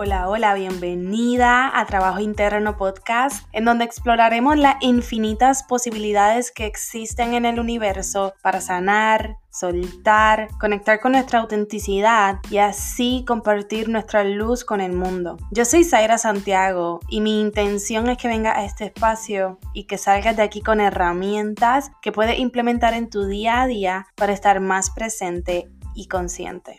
Hola, hola, bienvenida a Trabajo Interno Podcast, en donde exploraremos las infinitas posibilidades que existen en el universo para sanar, soltar, conectar con nuestra autenticidad y así compartir nuestra luz con el mundo. Yo soy Zaira Santiago y mi intención es que venga a este espacio y que salgas de aquí con herramientas que puedes implementar en tu día a día para estar más presente y consciente.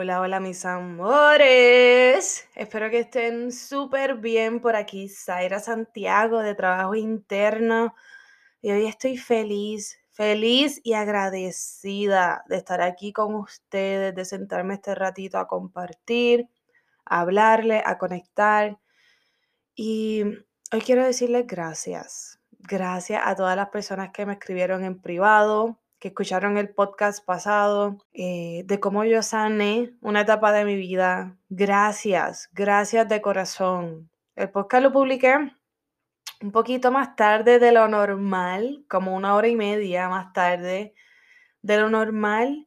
Hola, hola mis amores. Espero que estén súper bien por aquí. Zaira Santiago de Trabajo Interno. Y hoy estoy feliz, feliz y agradecida de estar aquí con ustedes, de sentarme este ratito a compartir, a hablarle, a conectar. Y hoy quiero decirles gracias. Gracias a todas las personas que me escribieron en privado, que escucharon el podcast pasado, eh, de cómo yo sané una etapa de mi vida. Gracias, gracias de corazón. El podcast lo publiqué un poquito más tarde de lo normal, como una hora y media más tarde de lo normal.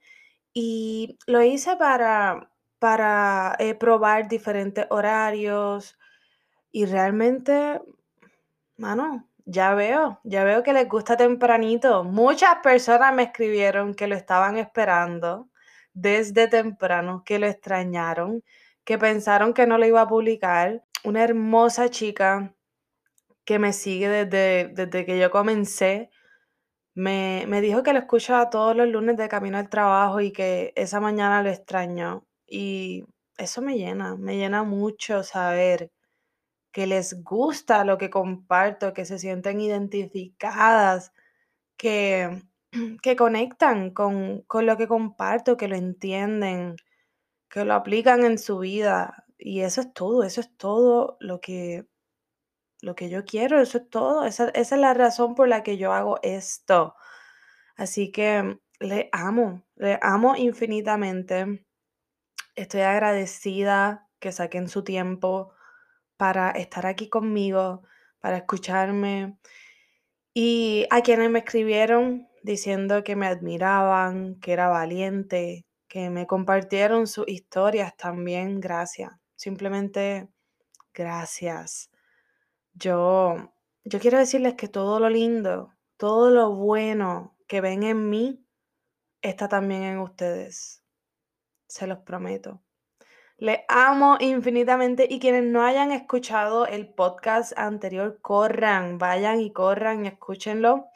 Y lo hice para, para eh, probar diferentes horarios. Y realmente, mano, ya veo, ya veo que les gusta tempranito. Muchas personas me escribieron que lo estaban esperando desde temprano, que lo extrañaron, que pensaron que no lo iba a publicar. Una hermosa chica que me sigue desde, desde que yo comencé, me, me dijo que lo escucha todos los lunes de camino al trabajo y que esa mañana lo extrañó. Y eso me llena, me llena mucho saber que les gusta lo que comparto, que se sienten identificadas, que, que conectan con, con lo que comparto, que lo entienden, que lo aplican en su vida. Y eso es todo, eso es todo lo que, lo que yo quiero, eso es todo. Esa, esa es la razón por la que yo hago esto. Así que le amo, le amo infinitamente. Estoy agradecida que saquen su tiempo para estar aquí conmigo, para escucharme. Y a quienes me escribieron diciendo que me admiraban, que era valiente, que me compartieron sus historias también, gracias. Simplemente gracias. Yo, yo quiero decirles que todo lo lindo, todo lo bueno que ven en mí, está también en ustedes. Se los prometo. Le amo infinitamente y quienes no hayan escuchado el podcast anterior, corran, vayan y corran y escúchenlo.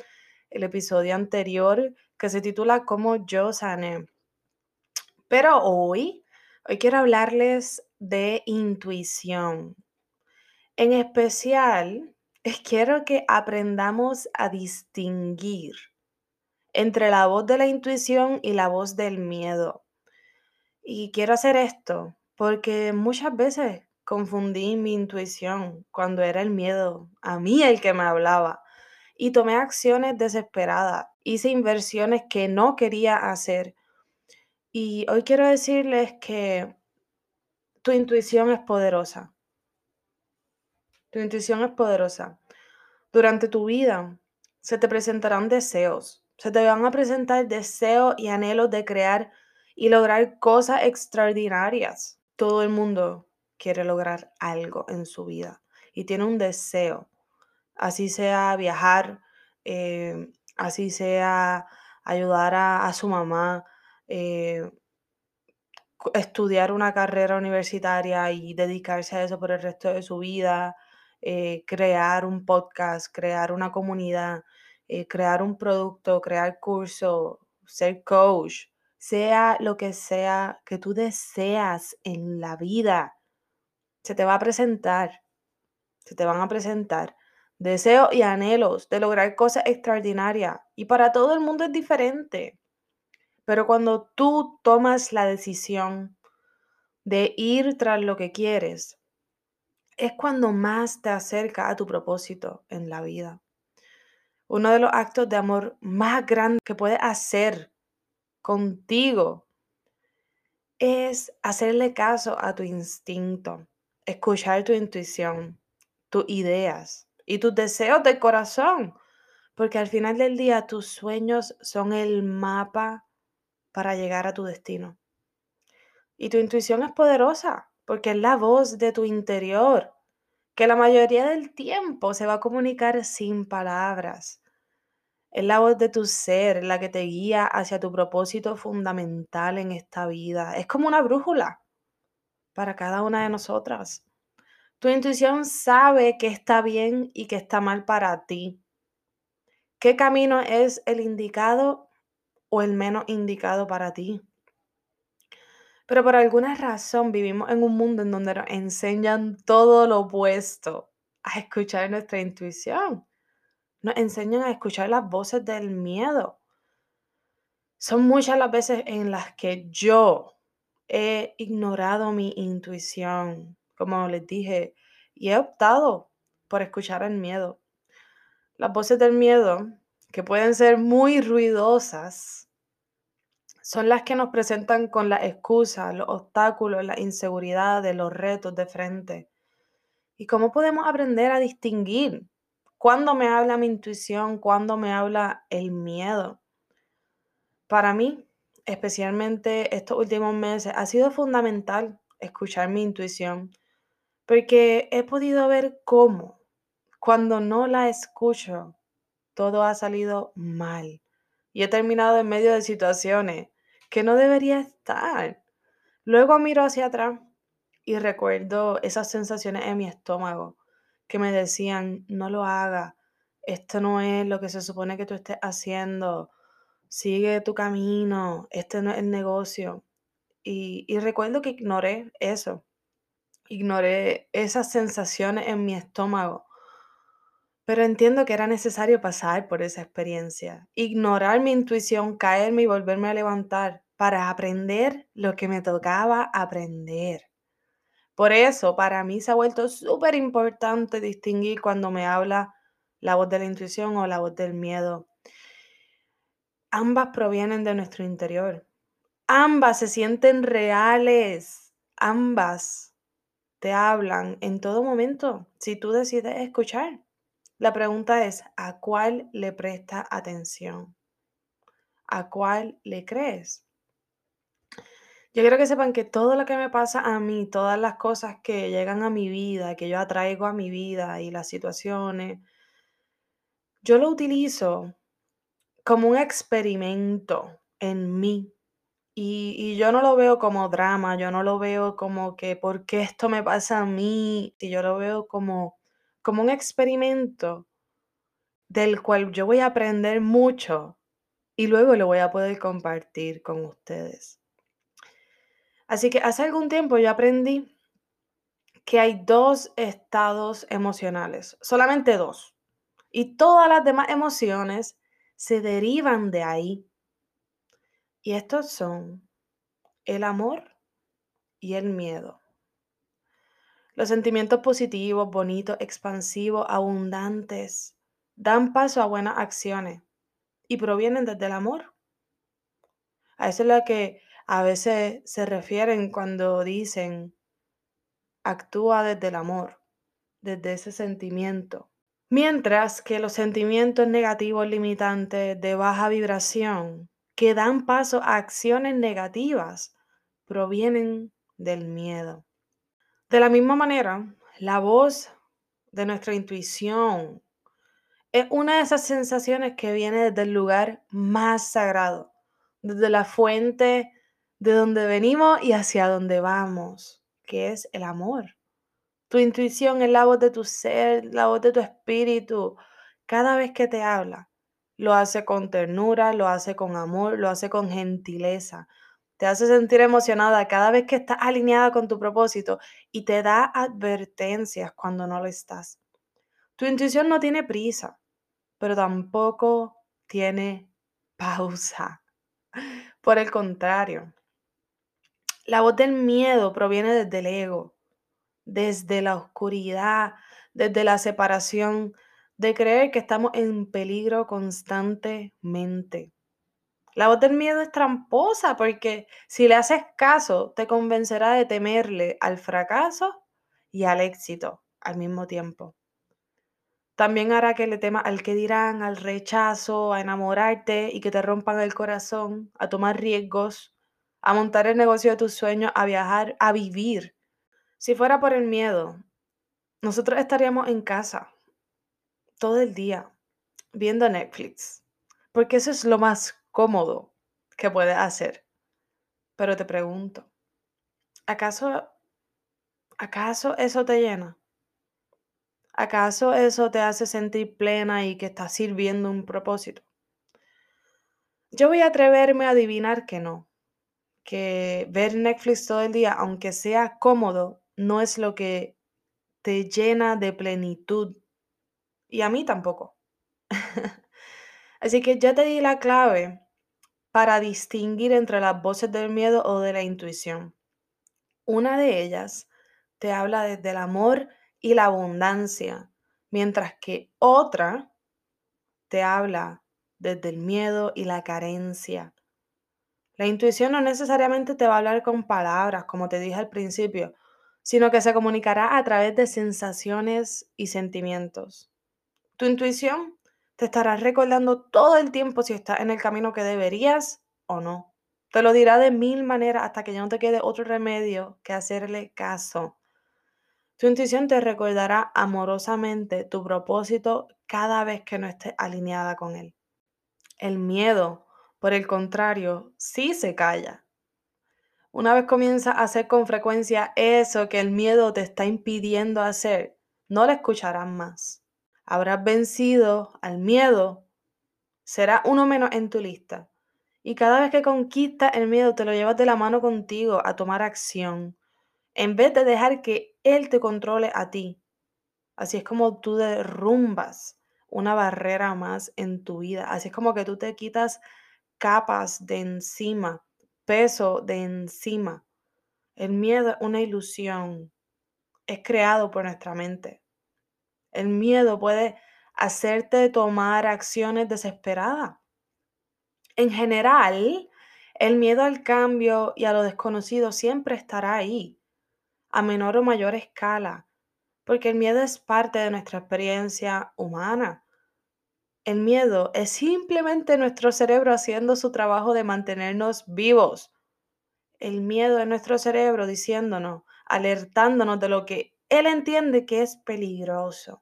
El episodio anterior que se titula Cómo yo sané. Pero hoy, hoy quiero hablarles de intuición. En especial, quiero que aprendamos a distinguir entre la voz de la intuición y la voz del miedo. Y quiero hacer esto porque muchas veces confundí mi intuición cuando era el miedo, a mí el que me hablaba, y tomé acciones desesperadas, hice inversiones que no quería hacer. Y hoy quiero decirles que tu intuición es poderosa. Tu intuición es poderosa. Durante tu vida se te presentarán deseos, se te van a presentar deseos y anhelos de crear y lograr cosas extraordinarias todo el mundo quiere lograr algo en su vida y tiene un deseo, así sea viajar, eh, así sea ayudar a, su mamá, eh, estudiar una carrera universitaria y dedicarse a eso por el resto de su vida, eh, crear un podcast, crear una comunidad, crear un producto, crear curso, ser coach, sea lo que sea que tú deseas en la vida, se te va a presentar, se te van a presentar deseos y anhelos de lograr cosas extraordinarias. Y para todo el mundo es diferente. Pero cuando tú tomas la decisión de ir tras lo que quieres, es cuando más te acerca a tu propósito en la vida. Uno de los actos de amor más grandes que puedes hacer contigo es hacerle caso a tu instinto, escuchar tu intuición, tus ideas y tus deseos del corazón, porque al final del día tus sueños son el mapa para llegar a tu destino. Y tu intuición es poderosa porque es la voz de tu interior, que la mayoría del tiempo se va a comunicar sin palabras. Es la voz de tu ser, la que te guía hacia tu propósito fundamental en esta vida. Es como una brújula para cada una de nosotras. Tu intuición sabe que está bien y que está mal para ti. ¿Qué camino es el indicado o el menos indicado para ti? Pero por alguna razón vivimos en un mundo en donde nos enseñan todo lo opuesto a escuchar nuestra intuición. Nos enseñan a escuchar las voces del miedo. Son muchas las veces en las que yo he ignorado mi intuición, como les dije, y he optado por escuchar el miedo. Las voces del miedo, que pueden ser muy ruidosas, son las que nos presentan con las excusas, los obstáculos, las inseguridades, los retos de frente. ¿Y cómo podemos aprender a distinguir cuándo me habla mi intuición, cuándo me habla el miedo? Para mí, especialmente estos últimos meses, ha sido fundamental escuchar mi intuición, porque he podido ver cómo, cuando no la escucho, todo ha salido mal. Y he terminado en medio de situaciones que no debería estar. Luego miro hacia atrás y recuerdo esas sensaciones en mi estómago que me decían, no lo haga, esto no es lo que se supone que tú estés haciendo, sigue tu camino, este no es el negocio. Y, y recuerdo que ignoré eso, ignoré esas sensaciones en mi estómago, pero entiendo que era necesario pasar por esa experiencia, ignorar mi intuición, caerme y volverme a levantar para aprender lo que me tocaba aprender. Por eso, para mí se ha vuelto súper importante distinguir cuando me habla la voz de la intuición o la voz del miedo. Ambas provienen de nuestro interior. Ambas se sienten reales. Ambas te hablan en todo momento si tú decides escuchar. La pregunta es, ¿a cuál le presta atención? ¿A cuál le crees? Yo quiero que sepan que todo lo que me pasa a mí, todas las cosas que llegan a mi vida, que yo atraigo a mi vida y las situaciones, yo lo utilizo como un experimento en mí. Y, yo no lo veo como drama, yo no lo veo como que, ¿por qué esto me pasa a mí? Y yo lo veo como, como un experimento del cual yo voy a aprender mucho y luego lo voy a poder compartir con ustedes. Así que hace algún tiempo yo aprendí que hay dos estados emocionales, solamente dos. Y todas las demás emociones se derivan de ahí. Y estos son el amor y el miedo. Los sentimientos positivos, bonitos, expansivos, abundantes, dan paso a buenas acciones y provienen desde el amor. A eso es lo que a veces se refieren cuando dicen actúa desde el amor, desde ese sentimiento. Mientras que los sentimientos negativos limitantes de baja vibración que dan paso a acciones negativas provienen del miedo. De la misma manera, la voz de nuestra intuición es una de esas sensaciones que viene desde el lugar más sagrado, desde la fuente de donde venimos y hacia donde vamos, que es el amor. Tu intuición es la voz de tu ser, la voz de tu espíritu. Cada vez que te habla, lo hace con ternura, lo hace con amor, lo hace con gentileza. Te hace sentir emocionada cada vez que estás alineada con tu propósito y te da advertencias cuando no lo estás. Tu intuición no tiene prisa, pero tampoco tiene pausa. Por el contrario, la voz del miedo proviene desde el ego, desde la oscuridad, desde la separación, de creer que estamos en peligro constantemente. La voz del miedo es tramposa porque si le haces caso, te convencerá de temerle al fracaso y al éxito al mismo tiempo. También hará que le temas al que dirán, al rechazo, a enamorarte y que te rompan el corazón, a tomar riesgos, a montar el negocio de tus sueños, a viajar, a vivir. Si fuera por el miedo, nosotros estaríamos en casa todo el día viendo Netflix, porque eso es lo más cómodo que puedes hacer. Pero te pregunto, ¿acaso acaso eso te llena? ¿Acaso eso te hace sentir plena y que estás sirviendo un propósito? Yo voy a atreverme a adivinar que no, que ver Netflix todo el día, aunque sea cómodo, no es lo que te llena de plenitud. Y a mí tampoco. Así que ya te di la clave para distinguir entre las voces del miedo o de la intuición. Una de ellas te habla desde el amor y la abundancia, mientras que otra te habla desde el miedo y la carencia. La intuición no necesariamente te va a hablar con palabras, como te dije al principio, sino que se comunicará a través de sensaciones y sentimientos. Tu intuición te estará recordando todo el tiempo si estás en el camino que deberías o no. Te lo dirá de mil maneras hasta que ya no te quede otro remedio que hacerle caso. Tu intuición te recordará amorosamente tu propósito cada vez que no estés alineada con él. El miedo, por el contrario, sí se calla. Una vez comienza a hacer con frecuencia eso que el miedo te está impidiendo hacer, no le escucharás más. Habrás vencido al miedo, será uno menos en tu lista. Y cada vez que conquistas el miedo, te lo llevas de la mano contigo a tomar acción en vez de dejar que Él te controle a ti. Así es como tú derrumbas una barrera más en tu vida. Así es como que tú te quitas capas de encima, peso de encima. El miedo es una ilusión. Es creado por nuestra mente. El miedo puede hacerte tomar acciones desesperadas. En general, el miedo al cambio y a lo desconocido siempre estará ahí a menor o mayor escala, porque el miedo es parte de nuestra experiencia humana. El miedo es simplemente nuestro cerebro haciendo su trabajo de mantenernos vivos. El miedo es nuestro cerebro diciéndonos, alertándonos de lo que él entiende que es peligroso.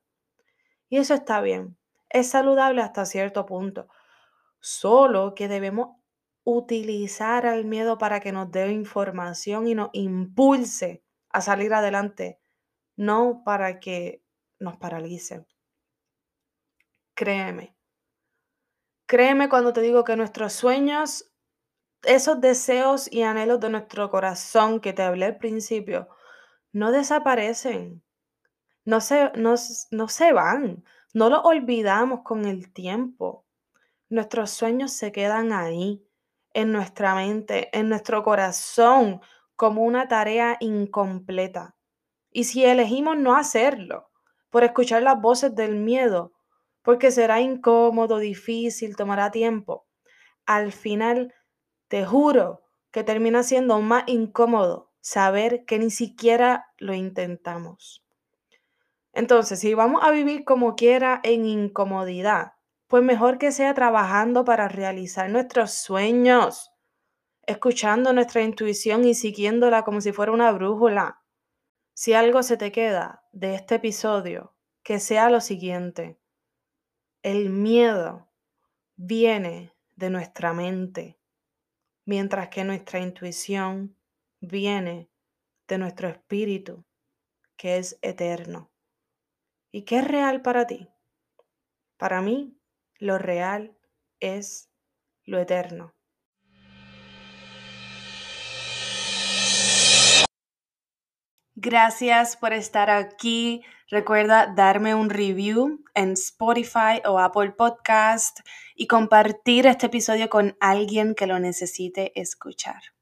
Y eso está bien, es saludable hasta cierto punto. Solo que debemos utilizar al miedo para que nos dé información y nos impulse a salir adelante, no para que nos paralice. Créeme. Créeme cuando te digo que nuestros sueños, esos deseos y anhelos de nuestro corazón que te hablé al principio, no desaparecen, no se, no, no se van, no los olvidamos con el tiempo. Nuestros sueños se quedan ahí, en nuestra mente, en nuestro corazón, como una tarea incompleta. Y si elegimos no hacerlo, por escuchar las voces del miedo, porque será incómodo, difícil, tomará tiempo, al final te juro que termina siendo más incómodo saber que ni siquiera lo intentamos. Entonces, si vamos a vivir como quiera en incomodidad, pues mejor que sea trabajando para realizar nuestros sueños escuchando nuestra intuición y siguiéndola como si fuera una brújula. Si algo se te queda de este episodio, que sea lo siguiente. El miedo viene de nuestra mente, mientras que nuestra intuición viene de nuestro espíritu, que es eterno. ¿Y qué es real para ti? Para mí, lo real es lo eterno. Gracias por estar aquí. Recuerda darme un review en Spotify o Apple Podcast y compartir este episodio con alguien que lo necesite escuchar.